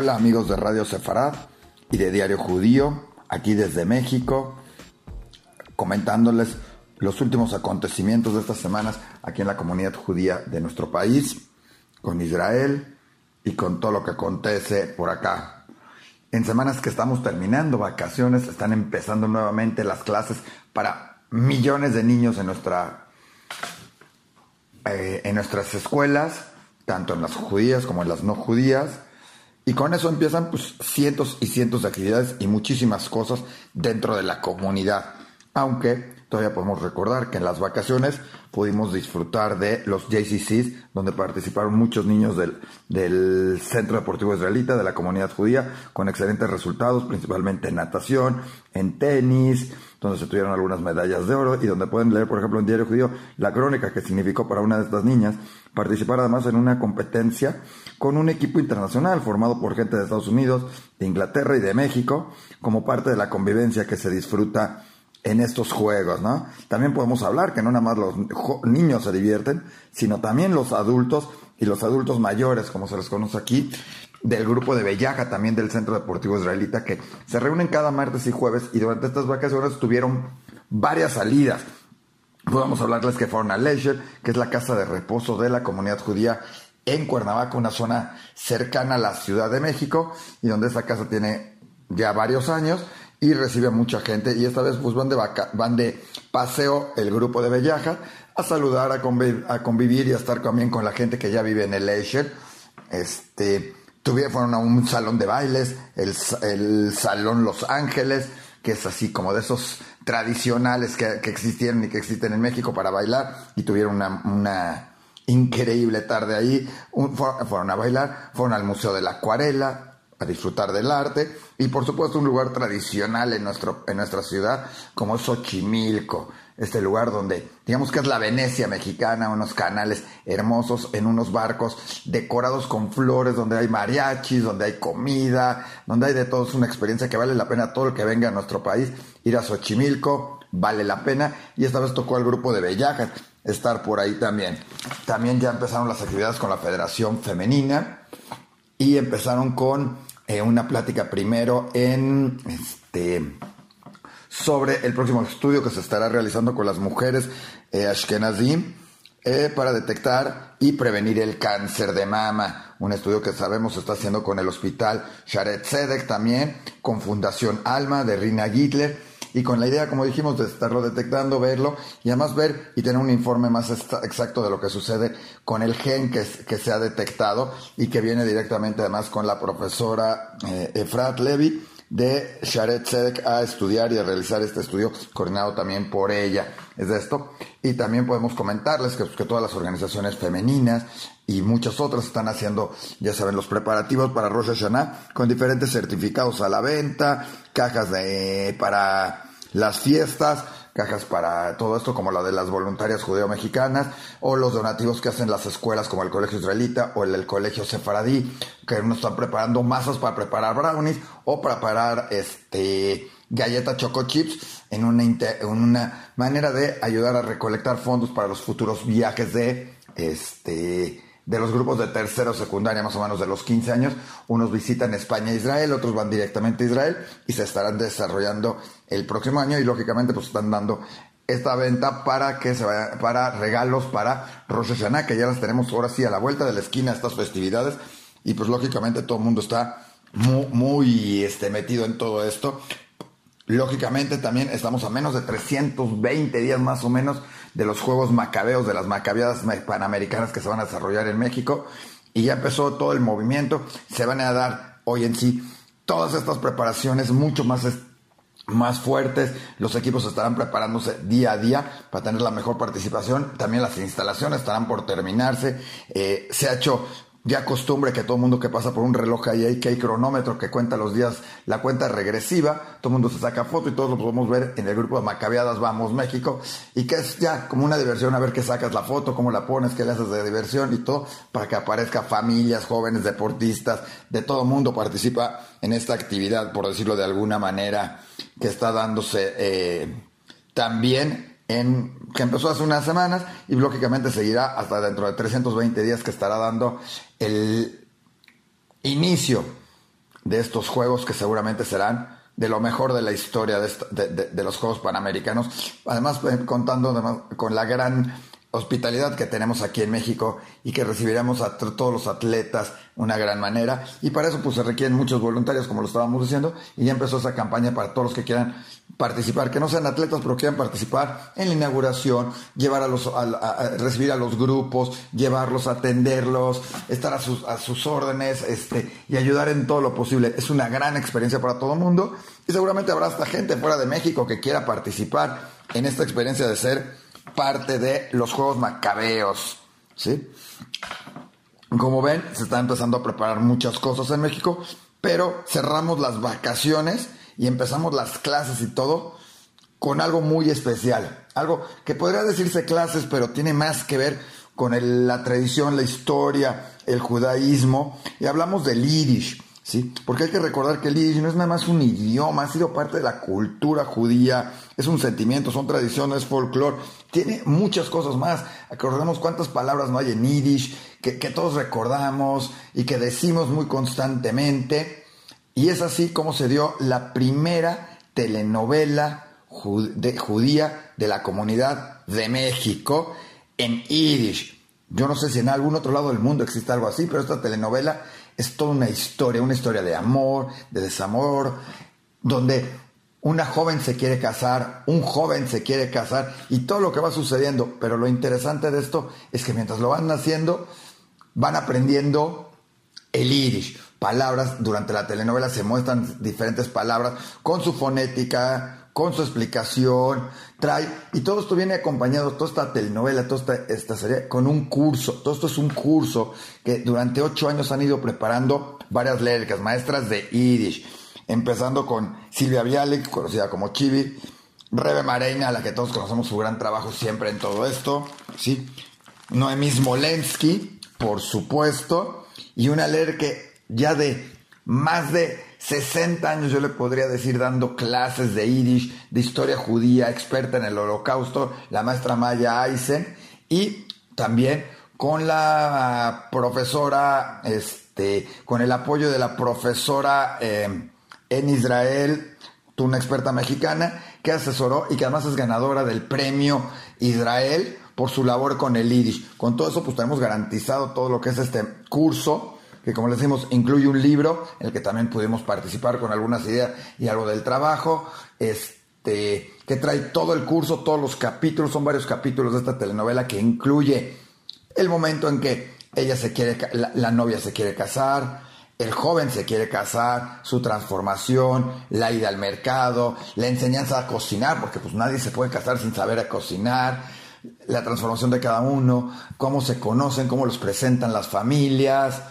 Hola amigos de Radio Sefarad y de Diario Judío, aquí desde México, comentándoles los últimos acontecimientos de estas semanas aquí en la comunidad judía de nuestro país, con Israel y con todo lo que acontece por acá. En semanas que estamos terminando vacaciones, están empezando nuevamente las clases para millones de niños en, nuestra, eh, en nuestras escuelas, tanto en las judías como en las no judías. Y con eso empiezan pues, cientos y cientos de actividades y muchísimas cosas dentro de la comunidad. Aunque todavía podemos recordar que en las vacaciones pudimos disfrutar de los JCCs, donde participaron muchos niños del, del Centro Deportivo Israelita, de la comunidad judía, con excelentes resultados, principalmente en natación, en tenis, donde se tuvieron algunas medallas de oro y donde pueden leer, por ejemplo, en Diario Judío la crónica que significó para una de estas niñas participar además en una competencia con un equipo internacional formado por gente de Estados Unidos, de Inglaterra y de México, como parte de la convivencia que se disfruta en estos juegos, ¿no? También podemos hablar que no nada más los niños se divierten, sino también los adultos y los adultos mayores, como se les conoce aquí, del grupo de Bellaja, también del Centro Deportivo Israelita, que se reúnen cada martes y jueves y durante estas vacaciones tuvieron varias salidas. Podemos hablarles que fueron a Leisure, que es la casa de reposo de la comunidad judía en Cuernavaca, una zona cercana a la Ciudad de México, y donde esta casa tiene ya varios años y recibe a mucha gente. Y esta vez pues van de, vaca van de paseo el grupo de Bellaja a saludar, a, a convivir y a estar también con la gente que ya vive en el Leisure. Este, tuvieron, fueron a un salón de bailes, el, el Salón Los Ángeles, que es así como de esos tradicionales que, que existieron y que existen en México para bailar, y tuvieron una, una increíble tarde ahí. fueron a bailar, fueron al Museo de la Acuarela, a disfrutar del arte y por supuesto un lugar tradicional en, nuestro, en nuestra ciudad como Xochimilco, este lugar donde digamos que es la Venecia mexicana, unos canales hermosos en unos barcos decorados con flores, donde hay mariachis, donde hay comida, donde hay de todo, es una experiencia que vale la pena todo el que venga a nuestro país, ir a Xochimilco, vale la pena y esta vez tocó al grupo de Bellajas estar por ahí también. También ya empezaron las actividades con la Federación Femenina y empezaron con eh, una plática primero en este sobre el próximo estudio que se estará realizando con las mujeres eh, eh, para detectar y prevenir el cáncer de mama. Un estudio que sabemos se está haciendo con el hospital Sharet Zedek también, con Fundación Alma de Rina Gitler y con la idea, como dijimos, de estarlo detectando, verlo y además ver y tener un informe más exacto de lo que sucede con el gen que, que se ha detectado y que viene directamente además con la profesora eh, Efrat Levy de Sharet Sedek a estudiar y a realizar este estudio coordinado también por ella. Es de esto. Y también podemos comentarles que, que, todas las organizaciones femeninas y muchas otras están haciendo, ya saben, los preparativos para Rosh Hashanah con diferentes certificados a la venta, cajas de, para las fiestas, cajas para todo esto como la de las voluntarias judeo-mexicanas o los donativos que hacen las escuelas como el Colegio Israelita o el, Colegio Sefaradí, que nos están preparando masas para preparar brownies o para preparar este galletas choco chips en una, en una manera de ayudar a recolectar fondos para los futuros viajes de este de los grupos de tercero secundaria, más o menos de los 15 años, unos visitan España e Israel, otros van directamente a Israel y se estarán desarrollando el próximo año y lógicamente pues están dando esta venta para que se vaya, para regalos para Rosh Hashanah, que ya las tenemos ahora sí a la vuelta de la esquina estas festividades y pues lógicamente todo el mundo está muy, muy este, metido en todo esto. Lógicamente también estamos a menos de 320 días más o menos de los Juegos Macabeos, de las Macabeadas Panamericanas que se van a desarrollar en México. Y ya empezó todo el movimiento. Se van a dar hoy en sí todas estas preparaciones mucho más, más fuertes. Los equipos estarán preparándose día a día para tener la mejor participación. También las instalaciones estarán por terminarse. Eh, se ha hecho ya costumbre que todo mundo que pasa por un reloj ahí hay que hay cronómetro que cuenta los días, la cuenta regresiva, todo mundo se saca foto y todos lo podemos ver en el grupo de Macabeadas Vamos México y que es ya como una diversión a ver qué sacas la foto, cómo la pones, qué le haces de diversión y todo para que aparezca familias, jóvenes, deportistas, de todo mundo participa en esta actividad, por decirlo de alguna manera, que está dándose eh, también en, que empezó hace unas semanas y lógicamente seguirá hasta dentro de 320 días que estará dando el inicio de estos juegos que seguramente serán de lo mejor de la historia de, los Juegos Panamericanos. Además, eh, contando con la gran hospitalidad que tenemos aquí en México y que recibiremos a todos los atletas una gran manera y para eso pues se requieren muchos voluntarios como lo estábamos diciendo y ya empezó esa campaña para todos los que quieran participar que no sean atletas pero quieran participar en la inauguración llevar a los a, recibir a los grupos llevarlos atenderlos estar a sus, a sus órdenes este y ayudar en todo lo posible es una gran experiencia para todo el mundo y seguramente habrá hasta gente fuera de México que quiera participar en esta experiencia de ser parte de los Juegos Macabeos. ¿sí? Como ven, se están empezando a preparar muchas cosas en México, pero cerramos las vacaciones y empezamos las clases y todo con algo muy especial. Algo que podría decirse clases, pero tiene más que ver con la tradición, la historia, el judaísmo. Y hablamos del Yiddish. ¿sí? Porque hay que recordar que el yiddish no es nada más un idioma, ha sido parte de la cultura judía, es un sentimiento, son tradiciones, folclore, tiene muchas cosas más. Recordemos cuántas palabras no hay en yiddish, que, todos recordamos y que decimos muy constantemente. Y es así como se dio la primera telenovela judía de la comunidad de México en yiddish. Yo no sé si en algún otro lado del mundo existe algo así, pero esta telenovela es toda una historia, una historia de amor, de desamor, donde una joven se quiere casar, un joven se quiere casar y todo lo que va sucediendo. Pero lo interesante de esto es que mientras lo van haciendo, van aprendiendo el irish. Palabras, durante la telenovela se muestran diferentes palabras con su fonética, con su explicación, trae, y todo esto viene acompañado, toda esta telenovela, toda esta, serie, con un curso. Todo esto es un curso que durante ocho años han ido preparando varias léricas, maestras de Yiddish, empezando con Silvia Bialik, conocida como Chibi, Rebe Mareina, a la que todos conocemos su gran trabajo siempre en todo esto, ¿sí? Noemí Smolensky, por supuesto, y una leer que ya de más de 60 años yo le podría decir dando clases de Yiddish, de historia judía, experta en el holocausto, la maestra Maya Eisen, y también con la profesora, este, con el apoyo de la profesora eh, en Israel, una experta mexicana, que asesoró y que además es ganadora del premio Israel por su labor con el Yiddish. Con todo eso, pues tenemos garantizado todo lo que es este curso que como les decimos incluye un libro en el que también pudimos participar con algunas ideas y algo del trabajo, este, que trae todo el curso, todos los capítulos, son varios capítulos de esta telenovela que incluye el momento en que ella se quiere, la, novia se quiere casar, el joven se quiere casar, su transformación, la ida al mercado, la enseñanza a cocinar, porque pues nadie se puede casar sin saber a cocinar, la transformación de cada uno, cómo se conocen, cómo los presentan las familias,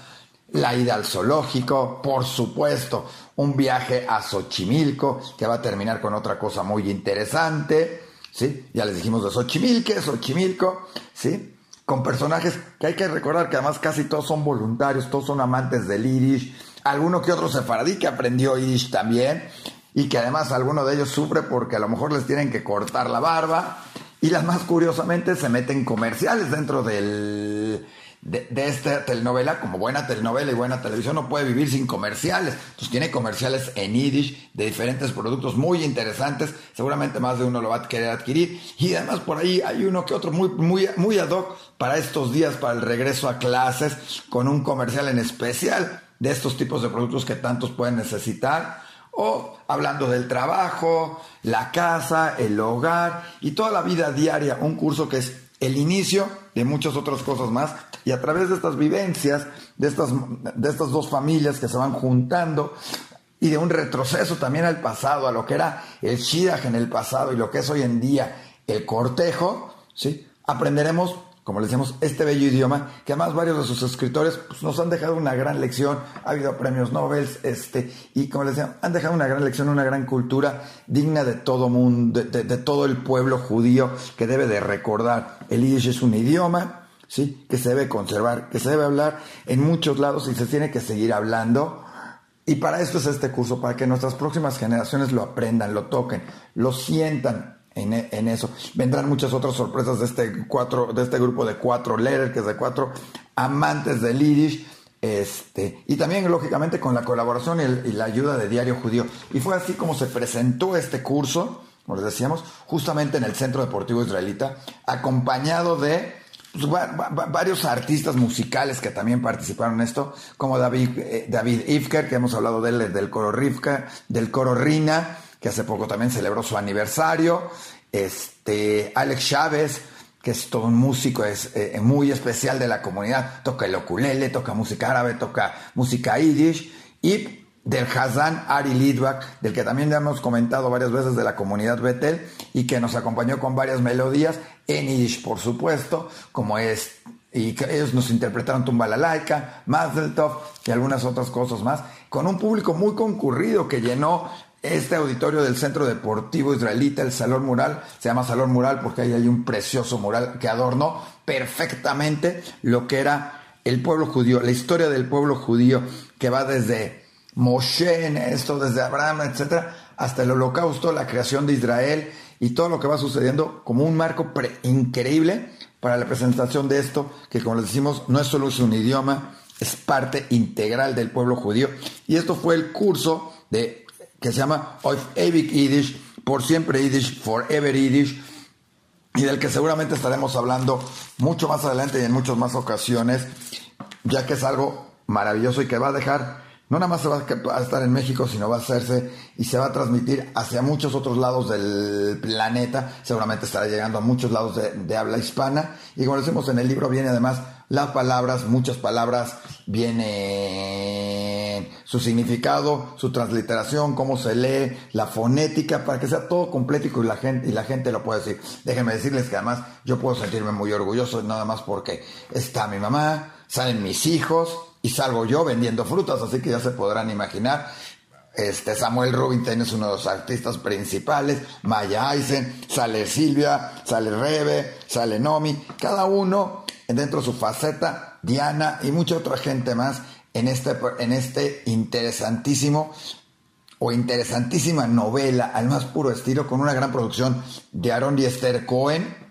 la ida al zoológico, por supuesto, un viaje a Xochimilco, que va a terminar con otra cosa muy interesante, ¿sí? Ya les dijimos de Xochimilco, Xochimilco, ¿sí? Con personajes que hay que recordar que además casi todos son voluntarios, todos son amantes del Irish, alguno que otro sefaradí que aprendió Irish también, y que además alguno de ellos sufre porque a lo mejor les tienen que cortar la barba, y las más curiosamente se meten comerciales dentro del de, esta telenovela, como buena telenovela y buena televisión, no puede vivir sin comerciales. Entonces tiene comerciales en Yiddish de diferentes productos muy interesantes. Seguramente más de uno lo va a querer adquirir. Y además por ahí hay uno que otro muy, muy, muy ad hoc para estos días, para el regreso a clases, con un comercial en especial de estos tipos de productos que tantos pueden necesitar. O hablando del trabajo, la casa, el hogar y toda la vida diaria. Un curso que es el inicio de muchas otras cosas más y a través de estas vivencias, de estas, de estas dos familias que se van juntando y de un retroceso también al pasado, a lo que era el Shidach en el pasado y lo que es hoy en día el cortejo, ¿sí? aprenderemos, como les decimos, este bello idioma, que además varios de sus escritores pues, nos han dejado una gran lección, ha habido premios Nobel, este, y como les decía, han dejado una gran lección, una gran cultura digna de todo mundo, de, de todo el pueblo judío que debe de recordar. El Yiddish es un idioma, ¿sí? que se debe conservar, que se debe hablar en muchos lados y se tiene que seguir hablando. Y para esto es este curso, para que nuestras próximas generaciones lo aprendan, lo toquen, lo sientan en, en eso. Vendrán muchas otras sorpresas de este, cuatro, de este grupo de cuatro letters, que es de cuatro amantes del Yiddish, Este, y también, lógicamente, con la colaboración y, la ayuda de Diario Judío. Y fue así como se presentó este curso, como les decíamos, justamente en el Centro Deportivo Israelita, acompañado de pues, varios artistas musicales que también participaron en esto, como David, eh, David Ifker, que hemos hablado de él, del coro Rivka, del coro Rina, que hace poco también celebró su aniversario, este, Alex Chávez, que es todo un músico, es eh, muy especial de la comunidad, toca el oculele, toca música árabe, toca música yiddish, del Hazan Ari Lidwak, del que también ya hemos comentado varias veces de la comunidad Betel, y que nos acompañó con varias melodías, en por supuesto, como es, y que ellos nos interpretaron Tumba la Laica, Mazel Tov, y algunas otras cosas más, con un público muy concurrido que llenó este auditorio del Centro Deportivo Israelita, el Salón Mural, se llama Salón Mural porque ahí hay un precioso mural que adornó perfectamente lo que era el pueblo judío, la historia del pueblo judío que va desde Moshe esto, desde Abraham, etcétera, hasta el holocausto, la creación de Israel y todo lo que va sucediendo como un marco increíble para la presentación de esto, que como les decimos, no es solo un idioma, es parte integral del pueblo judío. Y esto fue el curso de que se llama Oif Ewig Yiddish, por siempre Yiddish, forever Yiddish, y del que seguramente estaremos hablando mucho más adelante y en muchas más ocasiones, ya que es algo maravilloso y que va a dejar no nada más se va a estar en México, sino va a hacerse y se va a transmitir hacia muchos otros lados del planeta. Seguramente estará llegando a muchos lados de, habla hispana. Y como decimos en el libro, viene además las palabras, muchas palabras, viene su significado, su transliteración, cómo se lee, la fonética, para que sea todo completo y la gente, y la gente lo pueda decir. Déjenme decirles que además yo puedo sentirme muy orgulloso, nada más porque está mi mamá, salen mis hijos, y salgo yo vendiendo frutas, así que ya se podrán imaginar. Este Samuel Rubinstein es uno de los artistas principales, Maya Eisen, sale Silvia, sale Rebe, sale Nomi, cada uno dentro de su faceta, Diana y mucha otra gente más en este, en este interesantísimo o interesantísima novela al más puro estilo con una gran producción de Aaron y Esther Cohen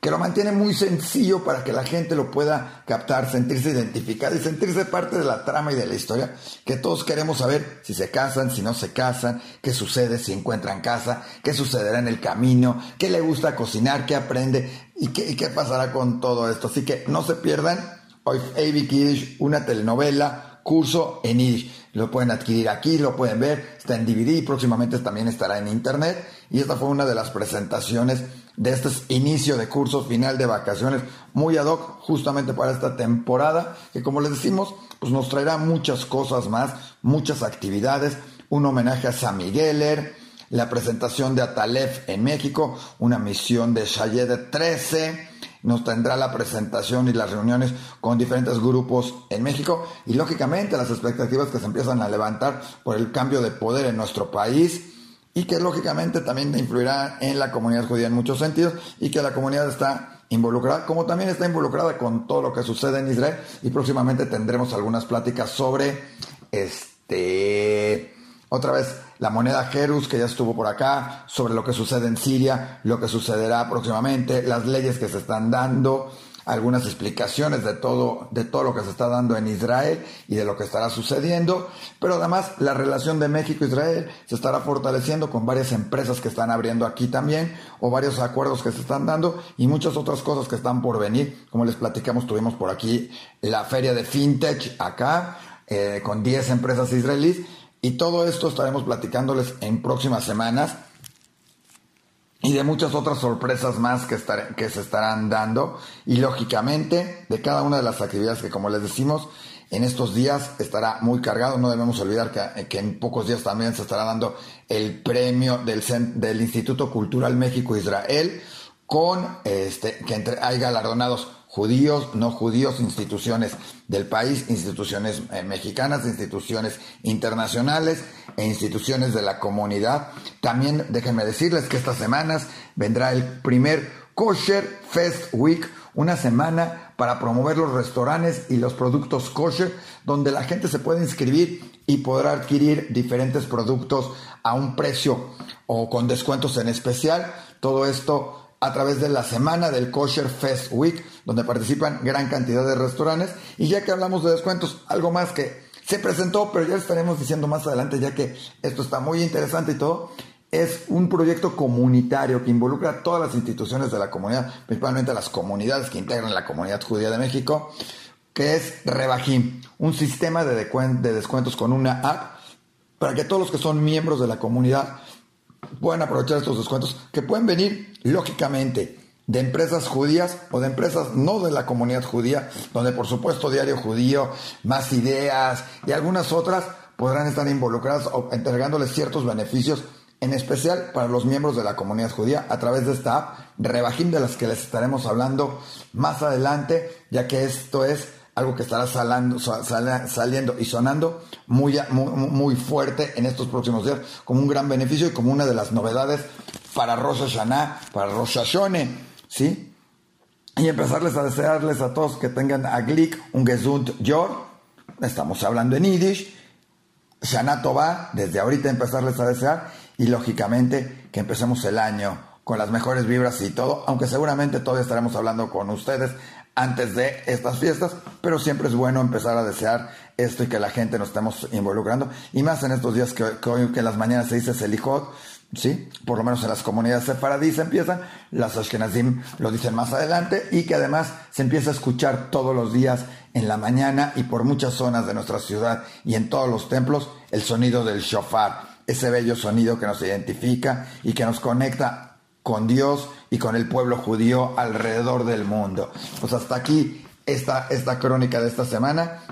que lo mantiene muy sencillo para que la gente lo pueda captar, sentirse identificado y sentirse parte de la trama y de la historia, que todos queremos saber si se casan, si no se casan, qué sucede si encuentran casa, qué sucederá en el camino, qué le gusta cocinar, qué aprende y qué, pasará con todo esto. Así que no se pierdan hoy A.B. Kiddish, una telenovela, curso en Yiddish. Lo pueden adquirir aquí, lo pueden ver, está en DVD y próximamente también estará en internet. Y esta fue una de las presentaciones de este inicio de curso final de vacaciones muy ad hoc justamente para esta temporada que como les decimos pues nos traerá muchas cosas más, muchas actividades, un homenaje a San Migueler, la presentación de Atalef en México, una misión de Shayed 13, nos tendrá la presentación y las reuniones con diferentes grupos en México y lógicamente las expectativas que se empiezan a levantar por el cambio de poder en nuestro país y que lógicamente también influirá en la comunidad judía en muchos sentidos y que la comunidad está involucrada, como también está involucrada con todo lo que sucede en Israel y próximamente tendremos algunas pláticas sobre este otra vez la moneda Jerus que ya estuvo por acá, sobre lo que sucede en Siria, lo que sucederá próximamente, las leyes que se están dando, algunas explicaciones de todo, de todo lo que se está dando en Israel y de lo que estará sucediendo, pero además la relación de México-Israel se estará fortaleciendo con varias empresas que están abriendo aquí también, o varios acuerdos que se están dando y muchas otras cosas que están por venir. Como les platicamos, tuvimos por aquí la feria de FinTech acá, eh, con 10 empresas israelíes, y todo esto estaremos platicándoles en próximas semanas y de muchas otras sorpresas más que, que se estarán dando. Y lógicamente de cada una de las actividades que como les decimos en estos días estará muy cargado, no debemos olvidar que, que en pocos días también se estará dando el premio del, del Instituto Cultural México Israel con este que entre, hay galardonados judíos, no judíos, instituciones del país, instituciones eh, mexicanas, instituciones internacionales e instituciones de la comunidad. También déjenme decirles que estas semanas vendrá el primer Kosher Fest Week, una semana para promover los restaurantes y los productos kosher, donde la gente se puede inscribir y podrá adquirir diferentes productos a un precio o con descuentos en especial. Todo esto a través de la semana del Kosher Fest Week, donde participan gran cantidad de restaurantes. Y ya que hablamos de descuentos, algo más que se presentó, pero ya estaremos diciendo más adelante, ya que esto está muy interesante y todo, es un proyecto comunitario que involucra a todas las instituciones de la comunidad, principalmente a las comunidades que integran la comunidad judía de México, que es Rebajim, un sistema de, de descuentos con una app para que todos los que son miembros de la comunidad puedan aprovechar estos descuentos que pueden venir, lógicamente, de empresas judías o de empresas no de la comunidad judía, donde por supuesto Diario Judío, Más Ideas y algunas otras podrán estar involucradas o entregándoles ciertos beneficios, en especial para los miembros de la comunidad judía, a través de esta app Rebajim de las que les estaremos hablando más adelante, ya que esto es algo que estará saliendo y sonando muy, muy, fuerte en estos próximos días, como un gran beneficio y como una de las novedades para Rosh Hashanah, para Rosh Hashanah, ¿sí? Y empezarles a desearles a todos que tengan a Glick, un Gesund Yor, estamos hablando en Yiddish, Shana Tova, desde ahorita empezarles a desear, y lógicamente que empecemos el año con las mejores vibras y todo, aunque seguramente todavía estaremos hablando con ustedes antes de estas fiestas, pero siempre es bueno empezar a desear esto y que la gente nos estemos involucrando, y más en estos días que, hoy que en las mañanas se dice Selijot, ¿sí? Por lo menos en las comunidades sefaradíes empiezan, las Ashkenazim lo dicen más adelante, y que además se empieza a escuchar todos los días en la mañana y por muchas zonas de nuestra ciudad y en todos los templos el sonido del shofar, ese bello sonido que nos identifica y que nos conecta con Dios y con el pueblo judío alrededor del mundo. Pues hasta aquí esta, esta crónica de esta semana.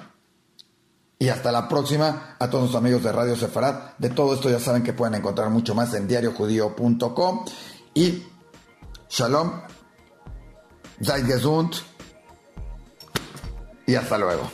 Y hasta la próxima a todos los amigos de Radio Sefarad. De todo esto ya saben que pueden encontrar mucho más en diariojudío.com. Y Shalom, Zeit Gesund y hasta luego.